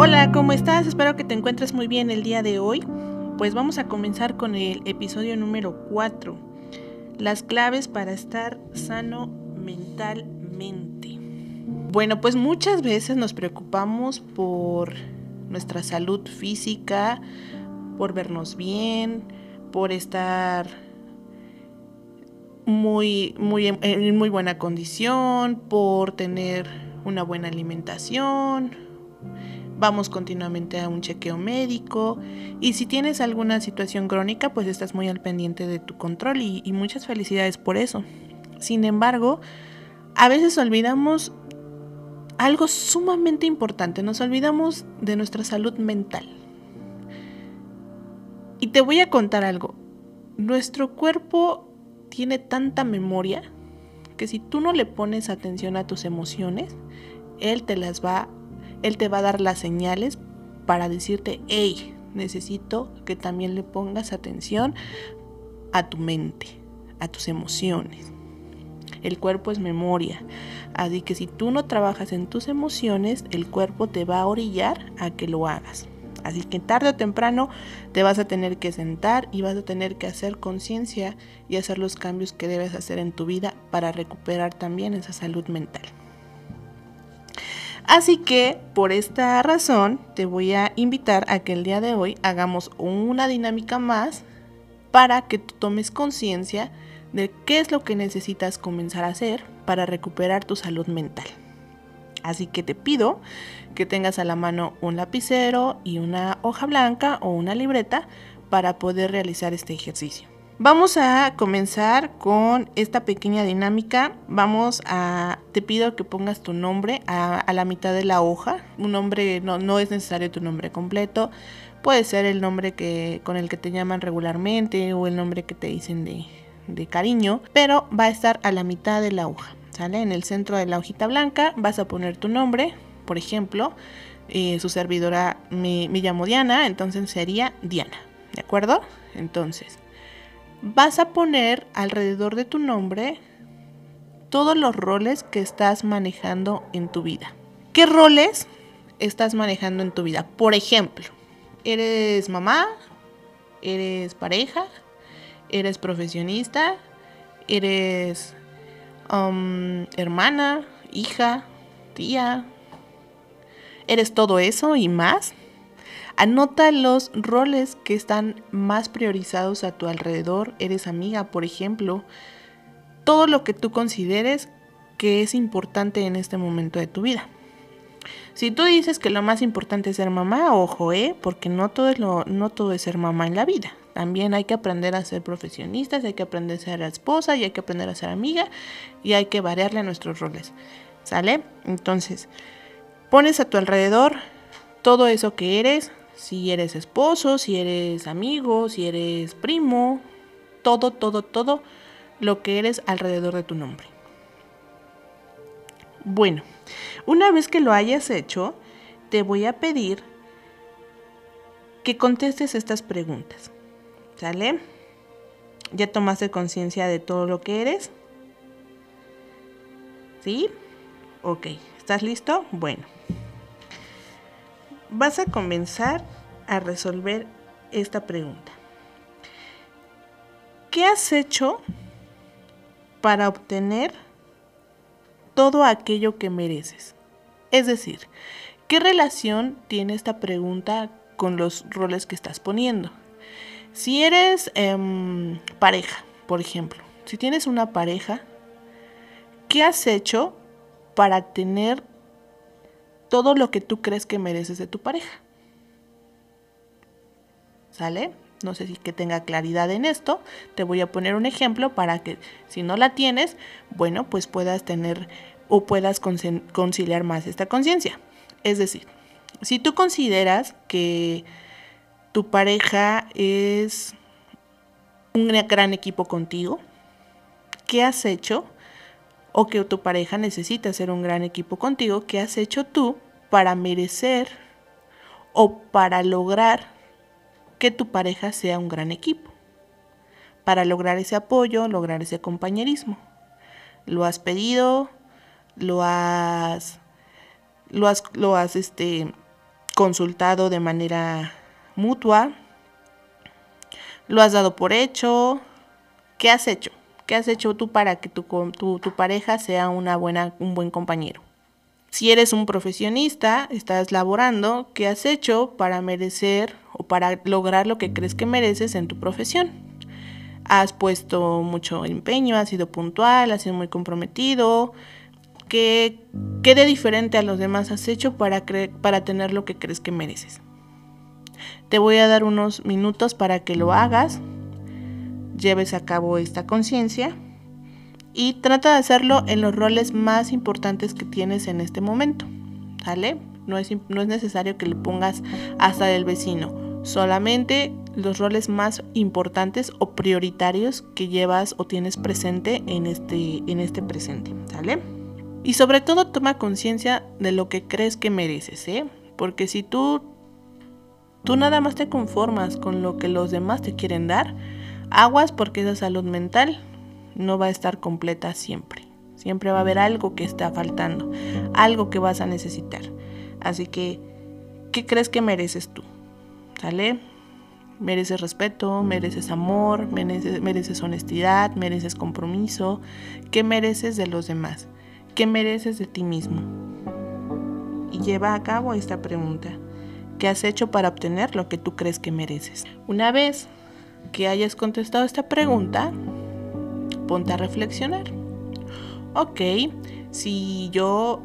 Hola, ¿cómo estás? Espero que te encuentres muy bien el día de hoy. Pues vamos a comenzar con el episodio número 4. Las claves para estar sano mentalmente. Bueno, pues muchas veces nos preocupamos por nuestra salud física, por vernos bien, por estar muy, muy en muy buena condición, por tener una buena alimentación, vamos continuamente a un chequeo médico y si tienes alguna situación crónica pues estás muy al pendiente de tu control y, y, muchas felicidades por eso. Sin embargo, a veces olvidamos algo sumamente importante, nos olvidamos de nuestra salud mental. Y te voy a contar algo, nuestro cuerpo tiene tanta memoria que si tú no le pones atención a tus emociones, él te las va él te va a dar las señales para decirte, hey, necesito que también le pongas atención a tu mente, a tus emociones. El cuerpo es memoria, así que si tú no trabajas en tus emociones, el cuerpo te va a orillar a que lo hagas. Así que tarde o temprano te vas a tener que sentar y vas a tener que hacer conciencia y hacer los cambios que debes hacer en tu vida para recuperar también esa salud mental. Así que por esta razón te voy a invitar a que el día de hoy hagamos una dinámica más para que tú tomes conciencia de qué es lo que necesitas comenzar a hacer para recuperar tu salud mental. Así que te pido que tengas a la mano un lapicero y una hoja blanca o una libreta para poder realizar este ejercicio. Vamos a comenzar con esta pequeña dinámica. Vamos a, te pido que pongas tu nombre a, la mitad de la hoja. Un nombre, no, no, es necesario tu nombre completo. Puede ser el nombre que, con el que te llaman regularmente o el nombre que te dicen de, de cariño. Pero va a estar a la mitad de la hoja. ¿Sale? En el centro de la hojita blanca vas a poner tu nombre. Por ejemplo, eh, su servidora me, me llamo Diana, entonces sería Diana. ¿De acuerdo? Entonces vas a poner alrededor de tu nombre todos los roles que estás manejando en tu vida. ¿Qué roles estás manejando en tu vida? Por ejemplo, eres mamá, eres pareja, eres profesionista, eres um, hermana, hija, tía, eres todo eso y más. Anota los roles que están más priorizados a tu alrededor. Eres amiga, por ejemplo. Todo lo que tú consideres que es importante en este momento de tu vida. Si tú dices que lo más importante es ser mamá, ojo, ¿eh? porque no todo, es lo, no todo es ser mamá en la vida. También hay que aprender a ser profesionistas, hay que aprender a ser esposa y hay que aprender a ser amiga y hay que variarle nuestros roles. ¿Sale? Entonces, pones a tu alrededor todo eso que eres, si eres esposo, si eres amigo, si eres primo, todo, todo, todo lo que eres alrededor de tu nombre. Bueno, una vez que lo hayas hecho, te voy a pedir que contestes estas preguntas. ¿Sale? ¿Ya tomaste conciencia de todo lo que eres? ¿Sí? Ok, ¿estás listo? Bueno vas a comenzar a resolver esta pregunta. ¿Qué has hecho para obtener todo aquello que mereces? Es decir, ¿qué relación tiene esta pregunta con los roles que estás poniendo? Si eres em, pareja, por ejemplo, si tienes una pareja, ¿qué has hecho para tener todo lo que tú crees que mereces de tu pareja. ¿Sale? No sé si que tenga claridad en esto. Te voy a poner un ejemplo para que si no la tienes, bueno, pues puedas tener o puedas conciliar más esta conciencia. Es decir, si tú consideras que tu pareja es un gran equipo contigo, ¿qué has hecho o que tu pareja necesita ser un gran equipo contigo, ¿qué has hecho tú para merecer o para lograr que tu pareja sea un gran equipo? Para lograr ese apoyo, lograr ese compañerismo. ¿Lo has pedido? ¿Lo has, lo has, lo has este, consultado de manera mutua, lo has dado por hecho, ¿qué has hecho? ¿Qué has hecho tú para que tu, tu, tu pareja sea una buena, un buen compañero? Si eres un profesionista, estás laborando, ¿qué has hecho para merecer o para lograr lo que crees que mereces en tu profesión? Has puesto mucho empeño, has sido puntual, has sido muy comprometido. ¿Qué, qué de diferente a los demás has hecho para, para tener lo que crees que mereces? Te voy a dar unos minutos para que lo hagas, lleves a cabo esta conciencia y trata de hacerlo en los roles más importantes que tienes en este momento. ¿Sale? No es, no es necesario que le pongas hasta el vecino, solamente los roles más importantes o prioritarios que llevas o tienes presente en este, en este presente. ¿Sale? Y sobre todo toma conciencia de lo que crees que mereces, ¿eh? Porque si tú, tú nada más te conformas con lo que los demás te quieren dar, aguas porque esa salud mental no va a estar completa siempre. Siempre va a haber algo que está faltando, algo que vas a necesitar. Así que, ¿qué crees que mereces tú? ¿Sale? Mereces respeto, mereces amor, mereces, mereces honestidad, mereces compromiso. ¿Qué mereces de los demás? ¿Qué mereces de ti mismo? Y lleva a cabo esta pregunta. ¿Qué has hecho para obtener lo que tú crees que mereces? Una vez que hayas contestado esta pregunta, ponte a reflexionar. Ok, si yo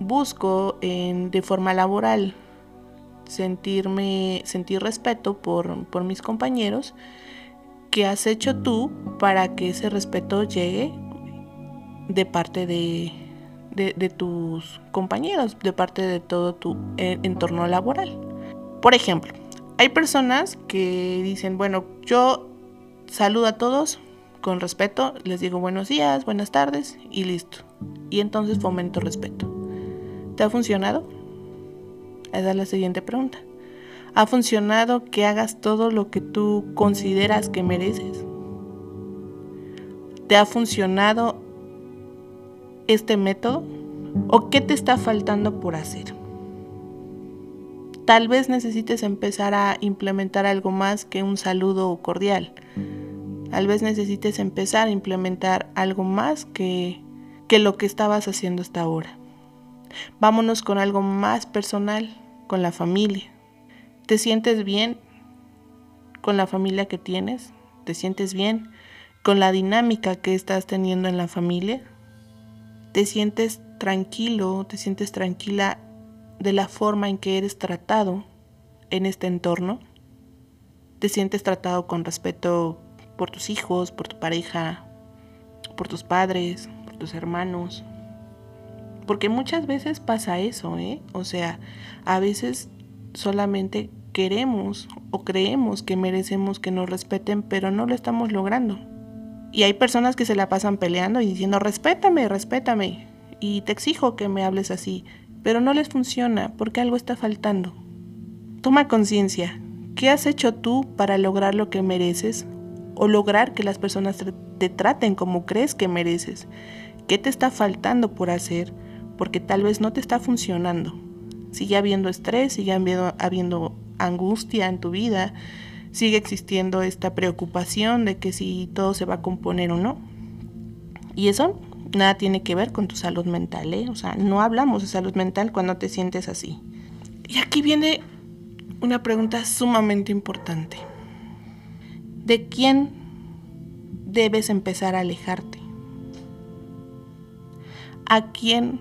busco en, de forma laboral sentirme, sentir respeto por, por mis compañeros, ¿qué has hecho tú para que ese respeto llegue de parte de, de, tus compañeros, de parte de todo tu eh, entorno laboral. Por ejemplo, hay personas que dicen, bueno, yo saludo a todos, con respeto, les digo buenos días, buenas tardes y listo. Y entonces fomento respeto. ¿Te ha funcionado? Esa es la siguiente pregunta. ¿Ha funcionado que hagas todo lo que tú consideras que mereces? ¿Te ha funcionado este método? ¿O qué te está faltando por hacer? Tal vez necesites empezar a implementar algo más que un saludo cordial Tal vez necesites empezar a implementar algo más que, que lo que estabas haciendo hasta ahora. Vámonos con algo más personal, con la familia. ¿Te sientes bien con la familia que tienes? ¿Te sientes bien con la dinámica que estás teniendo en la familia? ¿Te sientes tranquilo, te sientes tranquila de la forma en que eres tratado en este entorno? ¿Te sientes tratado con respeto por tus hijos, por tu pareja, por tus padres, por tus hermanos. Porque muchas veces pasa eso, ¿eh? O sea, a veces solamente queremos o creemos que merecemos que nos respeten, pero no lo estamos logrando. Y hay personas que se la pasan peleando y diciendo, respétame, respétame, y te exijo que me hables así, pero no les funciona porque algo está faltando. Toma conciencia, ¿qué has hecho tú para lograr lo que mereces o lograr que las personas te, traten como crees que mereces. ¿Qué te está faltando por hacer? Porque tal vez no te está funcionando. Sigue habiendo estrés, sigue habiendo, habiendo angustia en tu vida, sigue existiendo esta preocupación de que si todo se va a componer o no. Y eso nada tiene que ver con tu salud mental, ¿eh? O sea, no hablamos de salud mental cuando te sientes así. Y aquí viene una pregunta sumamente importante de quién debes empezar a alejarte. A quién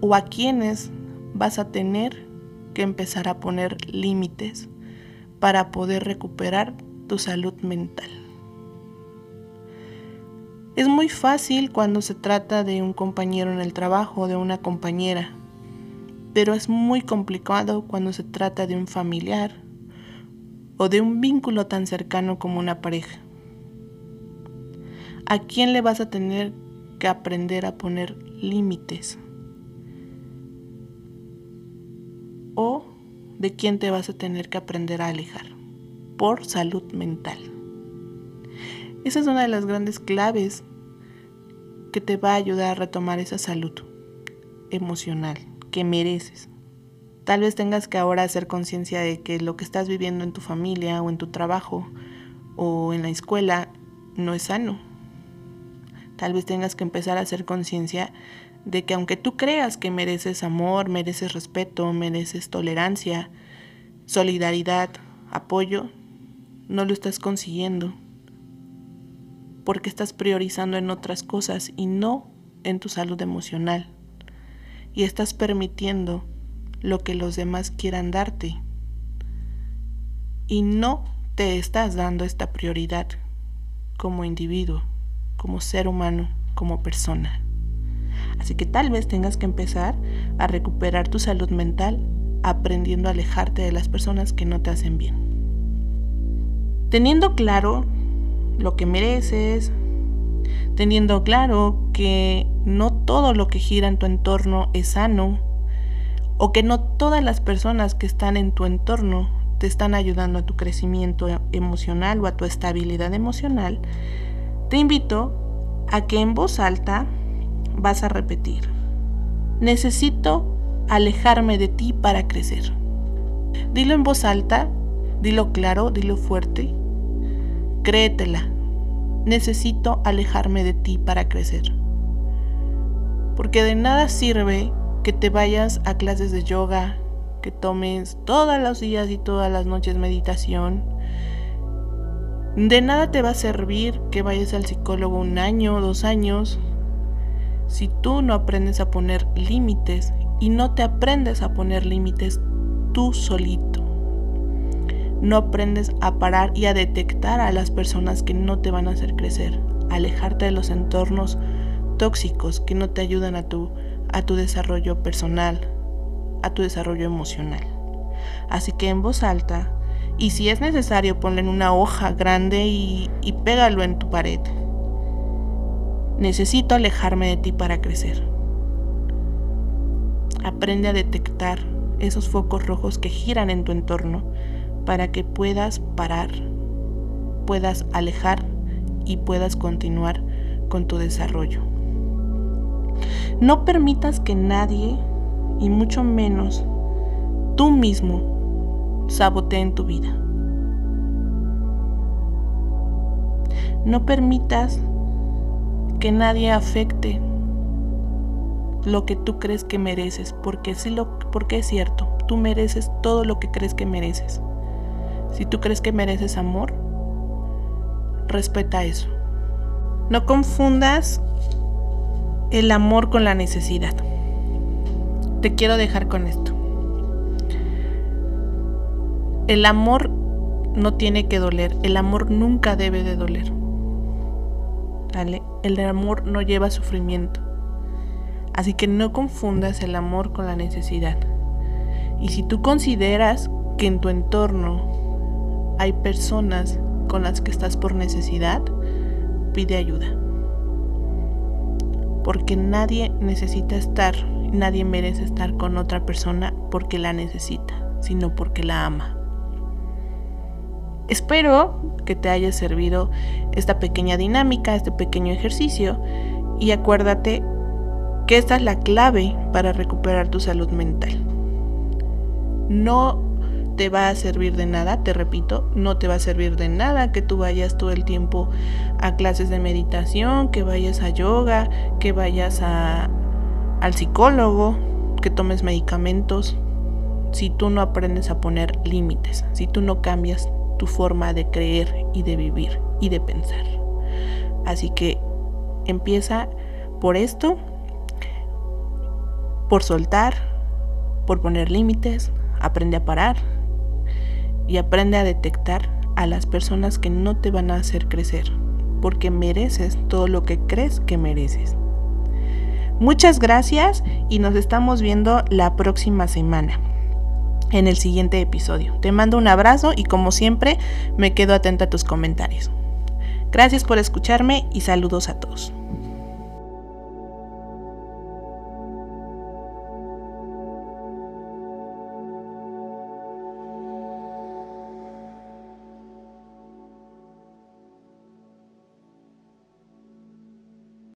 o a quiénes vas a tener que empezar a poner límites para poder recuperar tu salud mental. Es muy fácil cuando se trata de un compañero en el trabajo o de una compañera, pero es muy complicado cuando se trata de un familiar o de un vínculo tan cercano como una pareja? ¿A quién le vas a tener que aprender a poner límites? ¿O de quién te vas a tener que aprender a alejar? Por salud mental. Esa es una de las grandes claves que te va a ayudar a retomar esa salud emocional que mereces. Tal vez tengas que ahora hacer conciencia de que lo que estás viviendo en tu familia o en tu trabajo o en la escuela no es sano. Tal vez tengas que empezar a hacer conciencia de que aunque tú creas que mereces amor, mereces respeto, mereces tolerancia, solidaridad, apoyo, no lo estás consiguiendo porque estás priorizando en otras cosas y no en tu salud emocional. Y estás permitiendo lo que los demás quieran darte. Y no te estás dando esta prioridad como individuo, como ser humano, como persona. Así que tal vez tengas que empezar a recuperar tu salud mental aprendiendo a alejarte de las personas que no te hacen bien. Teniendo claro lo que mereces, teniendo claro que no todo lo que gira en tu entorno es sano, o que no todas las personas que están en tu entorno te están ayudando a tu crecimiento emocional o a tu estabilidad emocional, te invito a que en voz alta vas a repetir, necesito alejarme de ti para crecer. Dilo en voz alta, dilo claro, dilo fuerte, créetela, necesito alejarme de ti para crecer. Porque de nada sirve que te vayas a clases de yoga, que tomes todos los días y todas las noches meditación. De nada te va a servir que vayas al psicólogo un año dos años si tú no aprendes a poner límites y no te aprendes a poner límites tú solito. No aprendes a parar y a detectar a las personas que no te van a hacer crecer, alejarte de los entornos tóxicos que no te ayudan a tu a tu desarrollo personal, a tu desarrollo emocional. Así que en voz alta, y si es necesario, ponle en una hoja grande y, y pégalo en tu pared. Necesito alejarme de ti para crecer. Aprende a detectar esos focos rojos que giran en tu entorno para que puedas parar, puedas alejar y puedas continuar con tu desarrollo. No permitas que nadie, y mucho menos tú mismo, sabotee en tu vida. No permitas que nadie afecte lo que tú crees que mereces, porque, si lo, porque es cierto, tú mereces todo lo que crees que mereces. Si tú crees que mereces amor, respeta eso. No confundas el amor con la necesidad. Te quiero dejar con esto. El amor no tiene que doler, el amor nunca debe de doler. El amor no lleva sufrimiento. Así que no confundas el amor con la necesidad. Y si tú consideras que en tu entorno hay personas con las que estás por necesidad, pide ayuda porque nadie necesita estar, nadie merece estar con otra persona porque la necesita, sino porque la ama. Espero que te haya servido esta pequeña dinámica, este pequeño ejercicio y acuérdate que esta es la clave para recuperar tu salud mental. No te va a servir de nada, te repito, no te va a servir de nada que tú vayas todo el tiempo a clases de meditación, que vayas a yoga, que vayas a, al psicólogo, que tomes medicamentos, si tú no aprendes a poner límites, si tú no cambias tu forma de creer y de vivir y de pensar. Así que empieza por esto, por soltar, por poner límites, aprende a parar, y aprende a detectar a las personas que no te van a hacer crecer, porque mereces todo lo que crees que mereces. Muchas gracias y nos estamos viendo la próxima semana en el siguiente episodio. Te mando un abrazo y como siempre me quedo atenta a tus comentarios. Gracias por escucharme y saludos a todos.